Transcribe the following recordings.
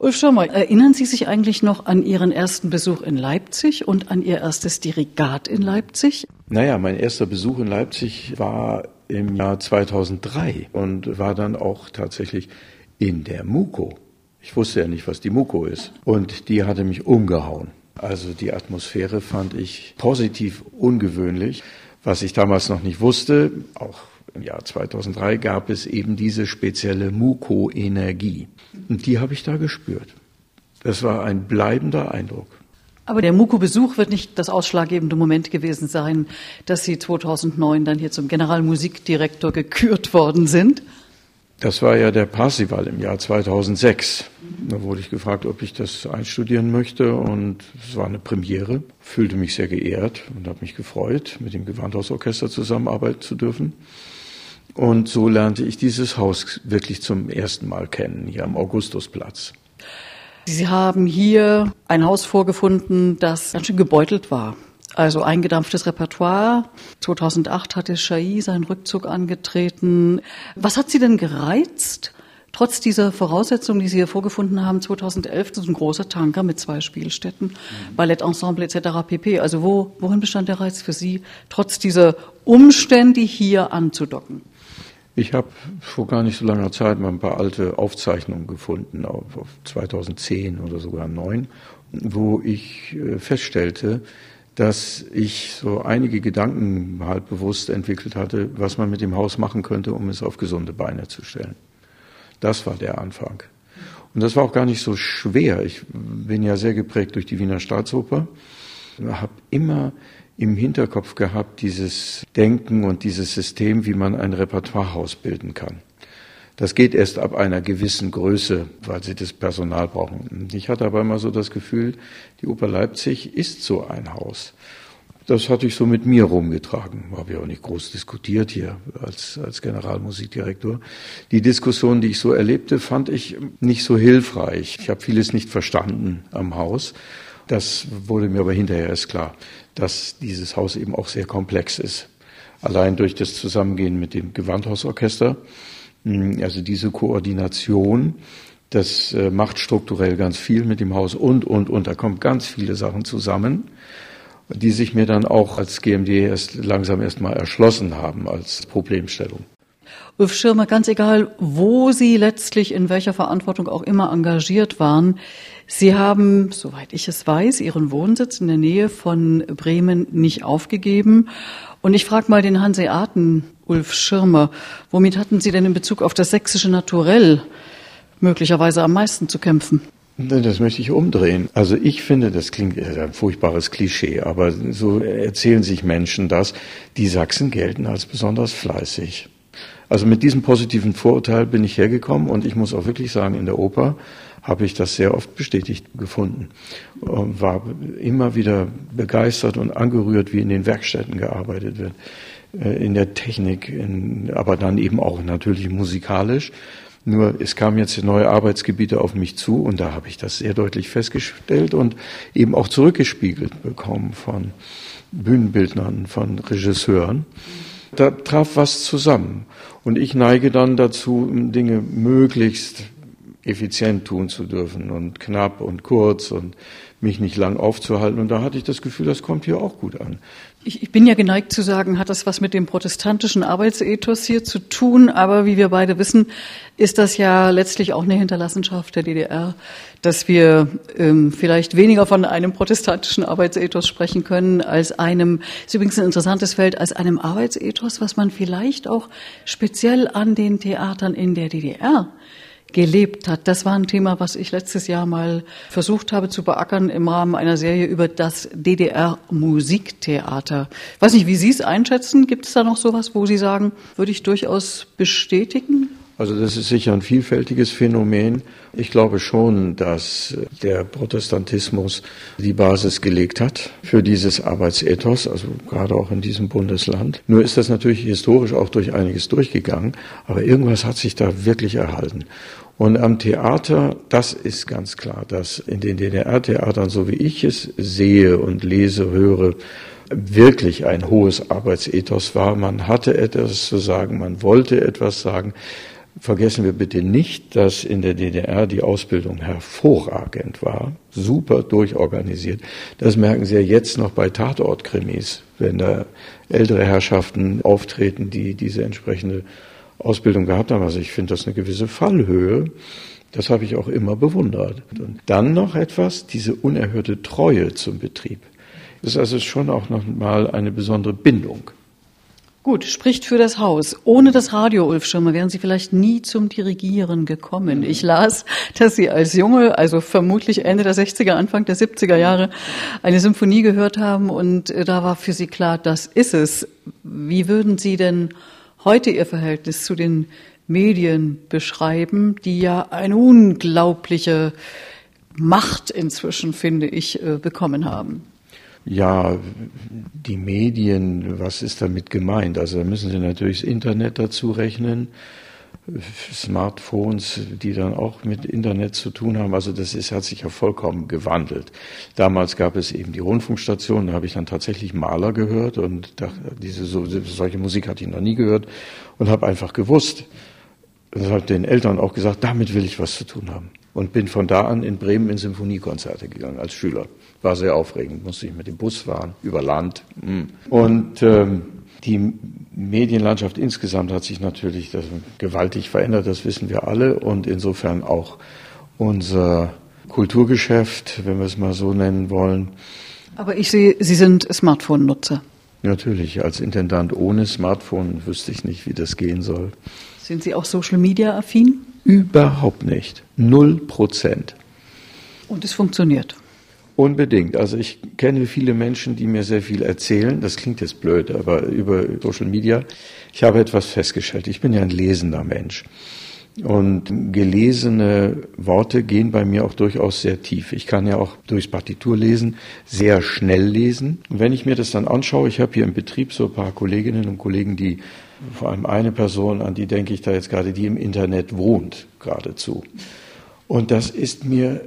Ulf Schirmer, erinnern Sie sich eigentlich noch an Ihren ersten Besuch in Leipzig und an Ihr erstes Dirigat in Leipzig? Naja, mein erster Besuch in Leipzig war im Jahr 2003 und war dann auch tatsächlich in der MUKO. Ich wusste ja nicht, was die MUKO ist. Und die hatte mich umgehauen. Also die Atmosphäre fand ich positiv ungewöhnlich. Was ich damals noch nicht wusste, auch im Jahr 2003 gab es eben diese spezielle Muko-Energie. Und die habe ich da gespürt. Das war ein bleibender Eindruck. Aber der Muko-Besuch wird nicht das ausschlaggebende Moment gewesen sein, dass Sie 2009 dann hier zum Generalmusikdirektor gekürt worden sind. Das war ja der Parsival im Jahr 2006. Da wurde ich gefragt, ob ich das einstudieren möchte und es war eine Premiere. Fühlte mich sehr geehrt und habe mich gefreut, mit dem Gewandhausorchester zusammenarbeiten zu dürfen. Und so lernte ich dieses Haus wirklich zum ersten Mal kennen, hier am Augustusplatz. Sie haben hier ein Haus vorgefunden, das ganz schön gebeutelt war. Also eingedampftes Repertoire. 2008 hatte Chai seinen Rückzug angetreten. Was hat Sie denn gereizt? Trotz dieser Voraussetzungen, die Sie hier vorgefunden haben, 2011, das ist ein großer Tanker mit zwei Spielstätten, mhm. Ballettensemble etc. pp. Also wo, worin bestand der Reiz für Sie, trotz dieser Umstände hier anzudocken? Ich habe vor gar nicht so langer Zeit mal ein paar alte Aufzeichnungen gefunden, auf 2010 oder sogar 2009, wo ich äh, feststellte, dass ich so einige Gedanken halt bewusst entwickelt hatte, was man mit dem Haus machen könnte, um es auf gesunde Beine zu stellen. Das war der Anfang. Und das war auch gar nicht so schwer. Ich bin ja sehr geprägt durch die Wiener Staatsoper, habe immer im Hinterkopf gehabt dieses Denken und dieses System, wie man ein Repertoirehaus bilden kann. Das geht erst ab einer gewissen Größe, weil sie das Personal brauchen. Ich hatte aber immer so das Gefühl, die Oper Leipzig ist so ein Haus. Das hatte ich so mit mir rumgetragen. Habe ich auch nicht groß diskutiert hier als, als Generalmusikdirektor. Die Diskussion, die ich so erlebte, fand ich nicht so hilfreich. Ich habe vieles nicht verstanden am Haus. Das wurde mir aber hinterher erst klar, dass dieses Haus eben auch sehr komplex ist. Allein durch das Zusammengehen mit dem Gewandhausorchester hm, also diese Koordination, das äh, macht strukturell ganz viel mit dem Haus und, und, und. Da kommen ganz viele Sachen zusammen, die sich mir dann auch als GMD erst langsam erstmal erschlossen haben als Problemstellung. Ulf Schirmer, ganz egal, wo Sie letztlich in welcher Verantwortung auch immer engagiert waren, Sie haben, soweit ich es weiß, Ihren Wohnsitz in der Nähe von Bremen nicht aufgegeben. Und ich frage mal den Hanseaten Ulf Schirmer, womit hatten Sie denn in Bezug auf das sächsische Naturell möglicherweise am meisten zu kämpfen? Das möchte ich umdrehen. Also ich finde, das klingt ein furchtbares Klischee, aber so erzählen sich Menschen das. Die Sachsen gelten als besonders fleißig. Also mit diesem positiven Vorurteil bin ich hergekommen und ich muss auch wirklich sagen, in der Oper habe ich das sehr oft bestätigt gefunden. War immer wieder begeistert und angerührt, wie in den Werkstätten gearbeitet wird, äh, in der Technik, in, aber dann eben auch natürlich musikalisch. Nur es kamen jetzt neue Arbeitsgebiete auf mich zu und da habe ich das sehr deutlich festgestellt und eben auch zurückgespiegelt bekommen von Bühnenbildnern, von Regisseuren. Da traf was zusammen. Und ich neige dann dazu, Dinge möglichst effizient tun zu dürfen und knapp und kurz und mich nicht lang aufzuhalten. Und da hatte ich das Gefühl, das kommt hier auch gut an. Ich, ich bin ja geneigt zu sagen, hat das was mit dem protestantischen Arbeitsethos hier zu tun. Aber wie wir beide wissen, ist das ja letztlich auch eine Hinterlassenschaft der DDR, dass wir ähm, vielleicht weniger von einem protestantischen Arbeitsethos sprechen können als einem, ist übrigens ein interessantes Feld, als einem Arbeitsethos, was man vielleicht auch speziell an den Theatern in der DDR gelebt hat. Das war ein Thema, was ich letztes Jahr mal versucht habe zu beackern im Rahmen einer Serie über das DDR-Musiktheater. Ich weiß nicht, wie Sie es einschätzen. Gibt es da noch sowas, wo Sie sagen, würde ich durchaus bestätigen? Also das ist sicher ein vielfältiges Phänomen. Ich glaube schon, dass der Protestantismus die Basis gelegt hat für dieses Arbeitsethos, also gerade auch in diesem Bundesland. Nur ist das natürlich historisch auch durch einiges durchgegangen, aber irgendwas hat sich da wirklich erhalten. Und am Theater, das ist ganz klar, dass in den DDR-Theatern, so wie ich es sehe und lese, höre, wirklich ein hohes Arbeitsethos war. Man hatte etwas zu sagen, man wollte etwas sagen. Vergessen wir bitte nicht, dass in der DDR die Ausbildung hervorragend war, super durchorganisiert. Das merken Sie ja jetzt noch bei Tatortkrimis, wenn da ältere Herrschaften auftreten, die diese entsprechende Ausbildung gehabt haben. Also ich finde das eine gewisse Fallhöhe. Das habe ich auch immer bewundert. Und dann noch etwas, diese unerhörte Treue zum Betrieb. Das ist also schon auch nochmal eine besondere Bindung. Gut, spricht für das Haus. Ohne das Radio, Ulf Schirmer, wären Sie vielleicht nie zum Dirigieren gekommen. Ich las, dass Sie als Junge, also vermutlich Ende der 60er, Anfang der 70er Jahre, eine Symphonie gehört haben und äh, da war für Sie klar, das ist es. Wie würden Sie denn heute Ihr Verhältnis zu den Medien beschreiben, die ja eine unglaubliche Macht inzwischen, finde ich, äh, bekommen haben? Ja, die Medien, was ist damit gemeint? Also da müssen Sie natürlich das Internet dazu rechnen, Smartphones, die dann auch mit Internet zu tun haben. Also das ist, hat sich ja vollkommen gewandelt. Damals gab es eben die Rundfunkstation, da habe ich dann tatsächlich Maler gehört und dachte, diese so, solche Musik hatte ich noch nie gehört und habe einfach gewusst, und habe den Eltern auch gesagt, damit will ich was zu tun haben. Und bin von da an in Bremen in Symphoniekonzerte gegangen als Schüler. War sehr aufregend, musste ich mit dem Bus fahren, über Land. Hm. Und ähm, die Medienlandschaft insgesamt hat sich natürlich gewaltig verändert, das wissen wir alle. Und insofern auch unser Kulturgeschäft, wenn wir es mal so nennen wollen. Aber ich sehe, Sie sind Smartphone-Nutzer. Natürlich, als Intendant ohne Smartphone wüsste ich nicht, wie das gehen soll. Sind Sie auch Social-Media-affin? Überhaupt nicht. Null Prozent. Und es funktioniert. Unbedingt. Also ich kenne viele Menschen, die mir sehr viel erzählen. Das klingt jetzt blöd, aber über Social Media. Ich habe etwas festgestellt. Ich bin ja ein lesender Mensch. Und gelesene Worte gehen bei mir auch durchaus sehr tief. Ich kann ja auch durchs Partitur lesen, sehr schnell lesen. Und wenn ich mir das dann anschaue, ich habe hier im Betrieb so ein paar Kolleginnen und Kollegen, die vor allem eine Person, an die denke ich da jetzt gerade, die im Internet wohnt, geradezu. Und das ist mir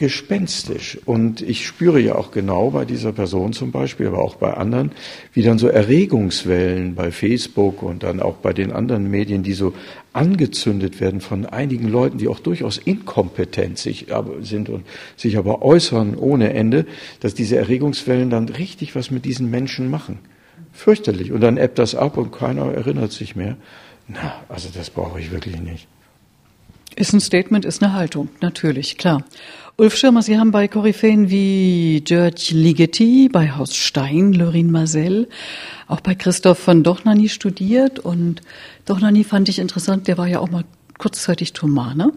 gespenstisch. Und ich spüre ja auch genau bei dieser Person zum Beispiel, aber auch bei anderen, wie dann so Erregungswellen bei Facebook und dann auch bei den anderen Medien, die so angezündet werden von einigen Leuten, die auch durchaus inkompetent sind und sich aber äußern ohne Ende, dass diese Erregungswellen dann richtig was mit diesen Menschen machen. Fürchterlich. Und dann ebbt das ab und keiner erinnert sich mehr. Na, also das brauche ich wirklich nicht. Ist ein Statement, ist eine Haltung, natürlich, klar. Ulf Schirmer, Sie haben bei Koryphäen wie George Ligeti, bei Haus Stein, Lorin Marcel, auch bei Christoph von Dochnani studiert. Und Dochnani fand ich interessant, der war ja auch mal kurzzeitig Thomaner.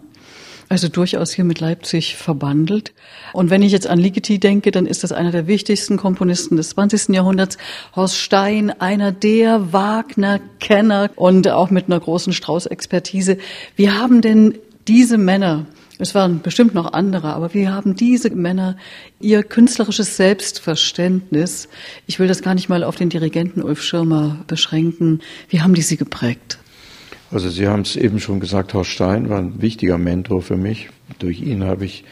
Also durchaus hier mit Leipzig verbandelt. Und wenn ich jetzt an Ligeti denke, dann ist das einer der wichtigsten Komponisten des 20. Jahrhunderts. Horst Stein, einer der Wagner-Kenner und auch mit einer großen Strauß-Expertise. Wie haben denn diese Männer es waren bestimmt noch andere, aber wie haben diese Männer ihr künstlerisches Selbstverständnis, ich will das gar nicht mal auf den Dirigenten Ulf Schirmer beschränken, wie haben die sie geprägt? Also Sie haben es eben schon gesagt, Horst Stein war ein wichtiger Mentor für mich. Durch ihn habe ich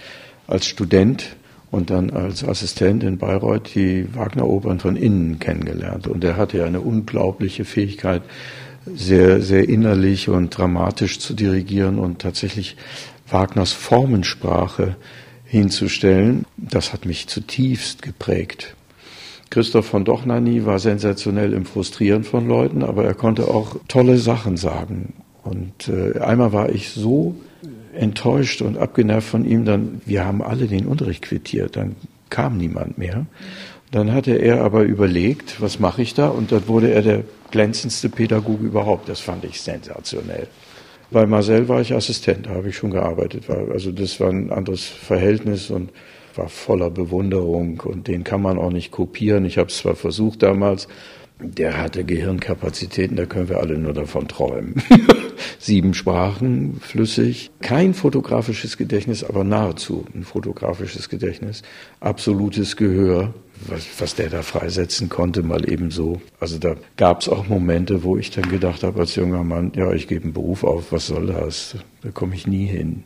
als Student und dann als Assistent in Bayreuth die Wagner-Opern von innen kennengelernt. Und er hatte ja eine unglaubliche Fähigkeit, sehr, sehr innerlich und dramatisch zu dirigieren und tatsächlich Wagners Formensprache hinzustellen, das hat mich zutiefst geprägt. Christoph von Dochnani war sensationell im Frustrieren von Leuten, aber er konnte auch tolle Sachen sagen. Und äh, einmal war ich so enttäuscht und abgenervt von ihm, dann, wir haben alle den Unterricht quittiert, dann kam niemand mehr. Dann hatte er aber überlegt, was mache ich da? Und dann wurde er der glänzendste Pädagoge überhaupt. Das fand ich sensationell. Bei Marcel war ich Assistent, da habe ich schon gearbeitet. Also das war ein anderes Verhältnis und war voller Bewunderung und den kann man auch nicht kopieren. Ich habe es zwar versucht damals, der hatte Gehirnkapazitäten, da können wir alle nur davon träumen. Sieben Sprachen, flüssig, kein fotografisches Gedächtnis, aber nahezu ein fotografisches Gedächtnis, absolutes Gehör, was, was der da freisetzen konnte, mal eben so. Also da gab es auch Momente, wo ich dann gedacht habe als junger Mann, ja, ich gebe einen Beruf auf, was soll das? Da komme ich nie hin.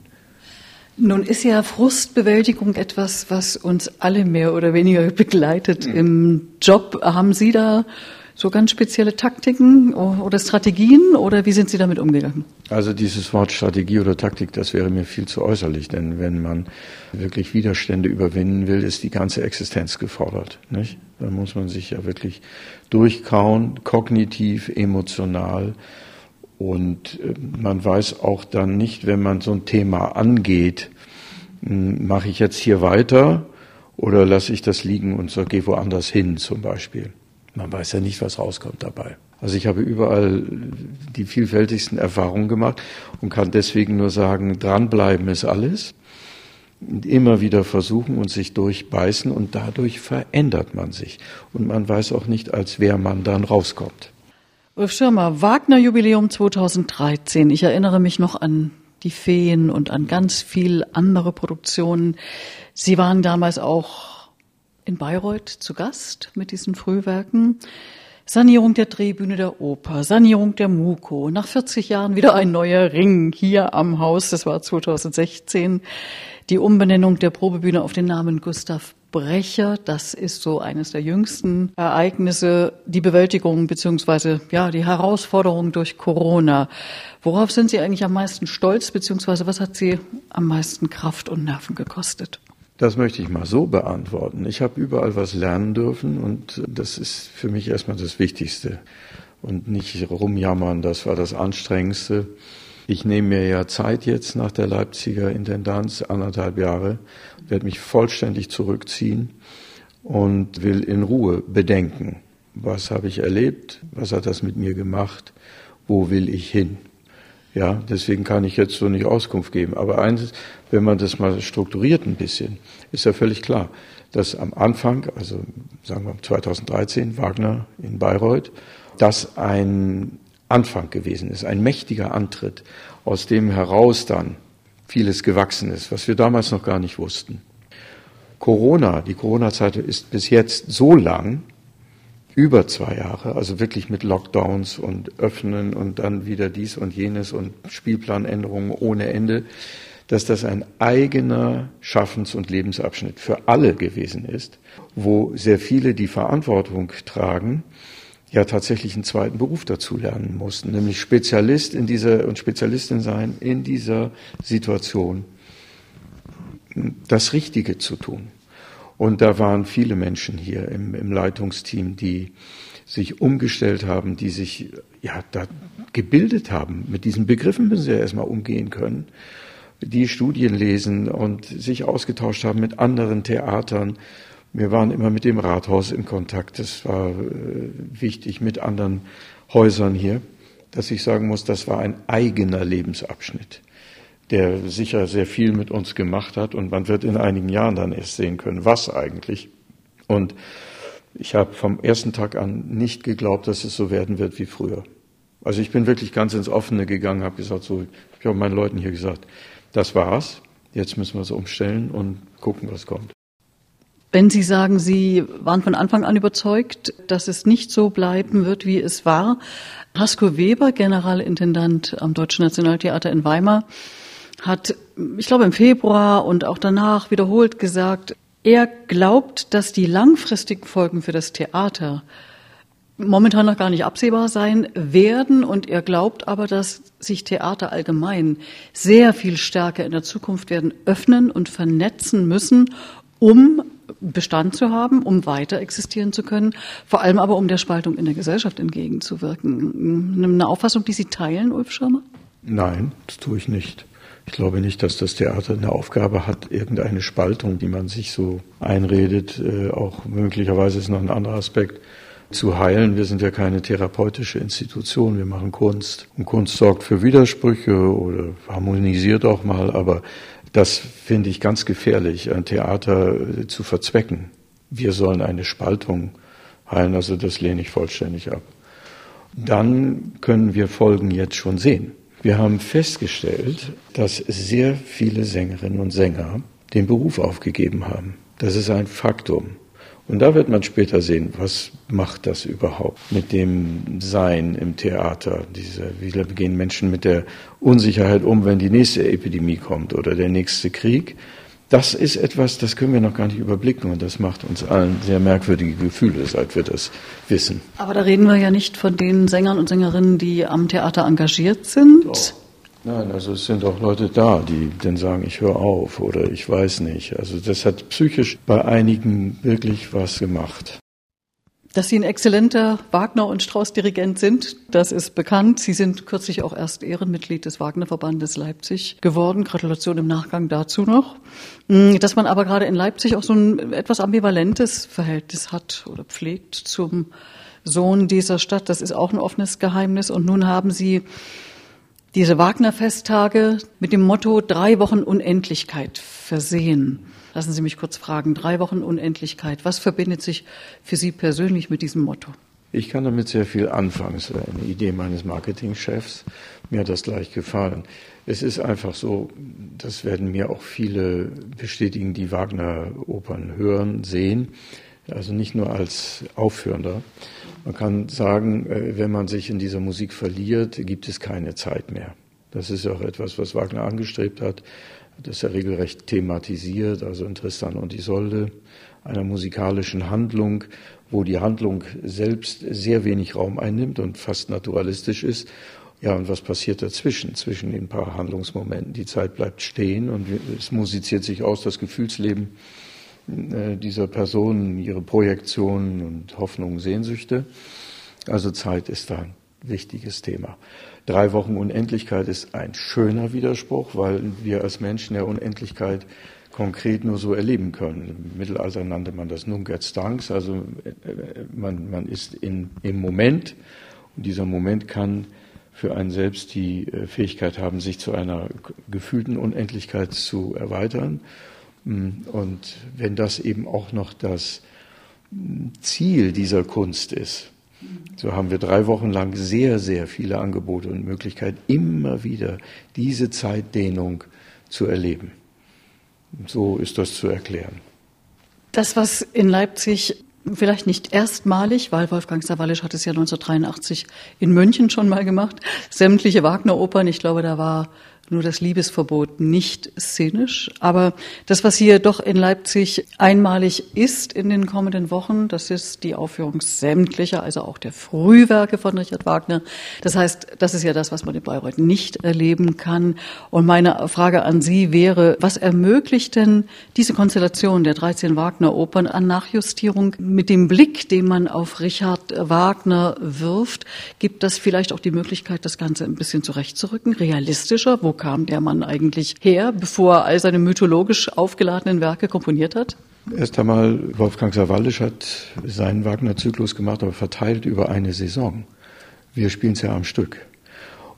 Nun ist ja Frustbewältigung etwas, was uns alle mehr oder weniger begleitet mhm. im Job. Haben Sie da so ganz spezielle Taktiken oder Strategien oder wie sind Sie damit umgegangen? Also dieses Wort Strategie oder Taktik, das wäre mir viel zu äußerlich, denn wenn man wirklich Widerstände überwinden will, ist die ganze Existenz gefordert. Nicht? Da muss man sich ja wirklich durchkauen, kognitiv, emotional. Und äh, man weiß auch dann nicht, wenn man so ein Thema angeht, hm, mache ich jetzt hier weiter oder lasse ich das liegen und so, gehe woanders hin zum Beispiel. Man weiß ja nicht, was rauskommt dabei. Also ich habe überall die vielfältigsten Erfahrungen gemacht und kann deswegen nur sagen, dranbleiben ist alles. Und immer wieder versuchen und sich durchbeißen und dadurch verändert man sich. Und man weiß auch nicht, als wer man dann rauskommt. Ulf Schirmer, Wagner Jubiläum 2013. Ich erinnere mich noch an die Feen und an ganz viel andere Produktionen. Sie waren damals auch in Bayreuth zu Gast mit diesen Frühwerken. Sanierung der Drehbühne der Oper, Sanierung der Muko, nach 40 Jahren wieder ein neuer Ring hier am Haus, das war 2016. Die Umbenennung der Probebühne auf den Namen Gustav Brecher, das ist so eines der jüngsten Ereignisse, die Bewältigung beziehungsweise ja die Herausforderung durch Corona. Worauf sind Sie eigentlich am meisten stolz beziehungsweise was hat Sie am meisten Kraft und Nerven gekostet? Das möchte ich mal so beantworten. Ich habe überall was lernen dürfen und das ist für mich erstmal das Wichtigste. Und nicht rumjammern, das war das Anstrengendste. Ich nehme mir ja Zeit jetzt nach der Leipziger Intendanz, anderthalb Jahre, werde mich vollständig zurückziehen und will in Ruhe bedenken, was habe ich erlebt, was hat das mit mir gemacht, wo will ich hin. Ja, deswegen kann ich jetzt so nicht Auskunft geben. Aber eines, wenn man das mal strukturiert ein bisschen, ist ja völlig klar, dass am Anfang, also sagen wir 2013, Wagner in Bayreuth, das ein Anfang gewesen ist, ein mächtiger Antritt, aus dem heraus dann vieles gewachsen ist, was wir damals noch gar nicht wussten. Corona, die Corona-Zeit ist bis jetzt so lang, über zwei Jahre, also wirklich mit Lockdowns und Öffnen und dann wieder dies und jenes und Spielplanänderungen ohne Ende, dass das ein eigener Schaffens- und Lebensabschnitt für alle gewesen ist, wo sehr viele, die Verantwortung tragen, ja tatsächlich einen zweiten Beruf dazu lernen mussten, nämlich Spezialist in dieser und Spezialistin sein in dieser Situation, das Richtige zu tun. Und da waren viele Menschen hier im, im Leitungsteam, die sich umgestellt haben, die sich ja da gebildet haben. Mit diesen Begriffen müssen sie ja erstmal umgehen können, die Studien lesen und sich ausgetauscht haben mit anderen Theatern. Wir waren immer mit dem Rathaus in Kontakt. Das war äh, wichtig mit anderen Häusern hier, dass ich sagen muss, das war ein eigener Lebensabschnitt der sicher sehr viel mit uns gemacht hat und man wird in einigen Jahren dann erst sehen können, was eigentlich. Und ich habe vom ersten Tag an nicht geglaubt, dass es so werden wird wie früher. Also ich bin wirklich ganz ins Offene gegangen, habe gesagt, so, ich habe meinen Leuten hier gesagt, das war's, jetzt müssen wir es umstellen und gucken, was kommt. Wenn Sie sagen, Sie waren von Anfang an überzeugt, dass es nicht so bleiben wird, wie es war, Hasko Weber, Generalintendant am Deutschen Nationaltheater in Weimar, hat, ich glaube im Februar und auch danach wiederholt gesagt, er glaubt, dass die langfristigen Folgen für das Theater momentan noch gar nicht absehbar sein werden und er glaubt aber, dass sich Theater allgemein sehr viel stärker in der Zukunft werden öffnen und vernetzen müssen, um Bestand zu haben, um weiter existieren zu können, vor allem aber um der Spaltung in der Gesellschaft entgegenzuwirken. Eine Auffassung, die Sie teilen, Ulf Schirmer? Nein, das tue ich nicht. Ich glaube nicht, dass das Theater eine Aufgabe hat, irgendeine Spaltung, die man sich so einredet, äh, auch möglicherweise ist noch ein anderer Aspekt, zu heilen. Wir sind ja keine therapeutische Institution, wir machen Kunst. Und Kunst sorgt für Widersprüche oder harmonisiert auch mal, aber das finde ich ganz gefährlich, ein Theater äh, zu verzwecken. Wir sollen eine Spaltung heilen, also das lehne ich vollständig ab. Dann können wir Folgen jetzt schon sehen. Wir haben festgestellt, dass sehr viele Sängerinnen und Sänger den Beruf aufgegeben haben. Das ist ein Faktum. Und da wird man später sehen, was macht das überhaupt mit dem Sein im Theater. Diese, wie gehen Menschen mit der Unsicherheit um, wenn die nächste Epidemie kommt oder der nächste Krieg. Das ist etwas, das können wir noch gar nicht überblicken und das macht uns allen sehr merkwürdige Gefühle, seit wir das wissen. Aber da reden wir ja nicht von den Sängern und Sängerinnen, die am Theater engagiert sind. Doch. Nein, also es sind auch Leute da, die dann sagen, ich höre auf oder ich weiß nicht. Also das hat psychisch bei einigen wirklich was gemacht. Dass Sie ein exzellenter Wagner- und Strauß-Dirigent sind, das ist bekannt. Sie sind kürzlich auch erst Ehrenmitglied des Wagner-Verbandes Leipzig geworden. Gratulation im Nachgang dazu noch. Hm, dass man aber gerade in Leipzig auch so ein etwas ambivalentes Verhältnis hat oder pflegt zum Sohn dieser Stadt, das ist auch ein offenes Geheimnis. Und nun haben Sie diese Wagner-Festtage mit dem Motto drei Wochen Unendlichkeit versehen. Lassen Sie mich kurz fragen, drei Wochen Unendlichkeit, was verbindet sich für Sie persönlich mit diesem Motto? Ich kann damit sehr viel anfangen. Es war eine Idee meines Marketingchefs. Mir hat das gleich gefallen. Es ist einfach so, das werden mir auch viele bestätigen, die Wagner-Opern hören, sehen. Also nicht nur als Aufführender. Man kann sagen, äh, wenn man sich in dieser Musik verliert, gibt es keine Zeit mehr. Das ist auch etwas, was Wagner angestrebt hat das ist ja regelrecht thematisiert, also in Tristan und Isolde, einer musikalischen Handlung, wo die Handlung selbst sehr wenig Raum einnimmt und fast naturalistisch ist. Ja, und was passiert dazwischen, zwischen den paar Handlungsmomenten? Die Zeit bleibt stehen und es musiziert sich aus das Gefühlsleben äh, dieser Personen, ihre Projektionen und Hoffnungen, Sehnsüchte. Also Zeit ist da wichtiges Thema. Drei Wochen Unendlichkeit ist ein schöner Widerspruch, weil wir als Menschen der Unendlichkeit konkret nur so erleben können. Im Mittelalter nannte man das Nunc et Stanks, also äh, man, man ist in, im Moment und dieser Moment kann für einen selbst die äh, Fähigkeit haben, sich zu einer gefühlten Unendlichkeit zu erweitern. Mm, und wenn das eben auch noch das Ziel dieser Kunst ist, so haben wir drei Wochen lang sehr, sehr viele Angebote und Möglichkeiten, immer wieder diese Zeitdehnung zu erleben. So ist das zu erklären. Das, was in Leipzig vielleicht nicht erstmalig, weil Wolfgang Sawallisch hat es ja 1983 in München schon mal gemacht, sämtliche Wagner-Opern, ich glaube, da war nur das Liebesverbot nicht szenisch. Aber das, was hier doch in Leipzig einmalig ist in den kommenden Wochen, das ist die Aufführung sämtlicher, also auch der Frühwerke von Richard Wagner. Das heißt, das ist ja das, was man in Bayreuth nicht erleben kann. Und meine Frage an Sie wäre, was ermöglicht denn diese Konstellation der 13 Wagner-Opern an Nachjustierung mit dem Blick, den man auf Richard Wagner wirft? Gibt das vielleicht auch die Möglichkeit, das Ganze ein bisschen zurechtzurücken, realistischer? Wo kam der Mann eigentlich her, bevor er all seine mythologisch aufgeladenen Werke komponiert hat? Erst einmal, Wolfgang Sawallisch hat seinen Wagner-Zyklus gemacht, aber verteilt über eine Saison. Wir spielen es ja am Stück.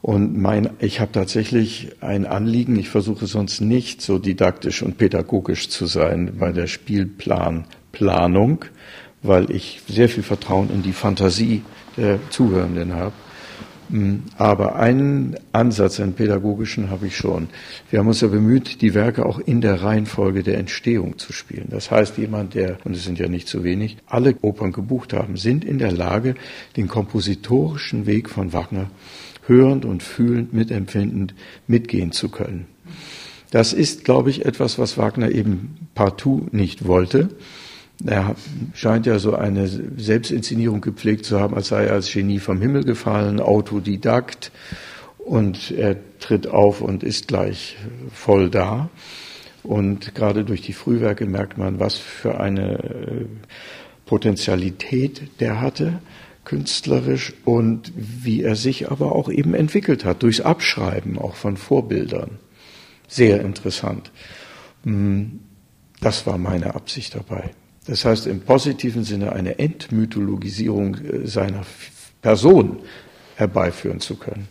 Und mein, ich habe tatsächlich ein Anliegen, ich versuche sonst nicht so didaktisch und pädagogisch zu sein bei der Spielplanplanung, weil ich sehr viel Vertrauen in die Fantasie der Zuhörenden habe. Hm, aber einen Ansatz, einen pädagogischen, habe ich schon. Wir haben uns ja bemüht, die Werke auch in der Reihenfolge der Entstehung zu spielen. Das heißt, jemand, der, und es sind ja nicht zu wenig, alle Opern gebucht haben, sind in der Lage, den kompositorischen Weg von Wagner hörend und fühlend, mitempfindend mitgehen zu können. Das ist, glaube ich, etwas, was Wagner eben partout nicht wollte. Er scheint ja so eine Selbstinszenierung gepflegt zu haben, als sei er als Genie vom Himmel gefallen, Autodidakt und er tritt auf und ist gleich voll da. Und gerade durch die Frühwerke merkt man, was für eine äh, Potentialität der hatte, künstlerisch und wie er sich aber auch eben entwickelt hat, durchs Abschreiben auch von Vorbildern. Sehr interessant. Hm, das war meine Absicht dabei. Das heißt im positiven Sinne eine Entmythologisierung äh, seiner Person herbeiführen zu können.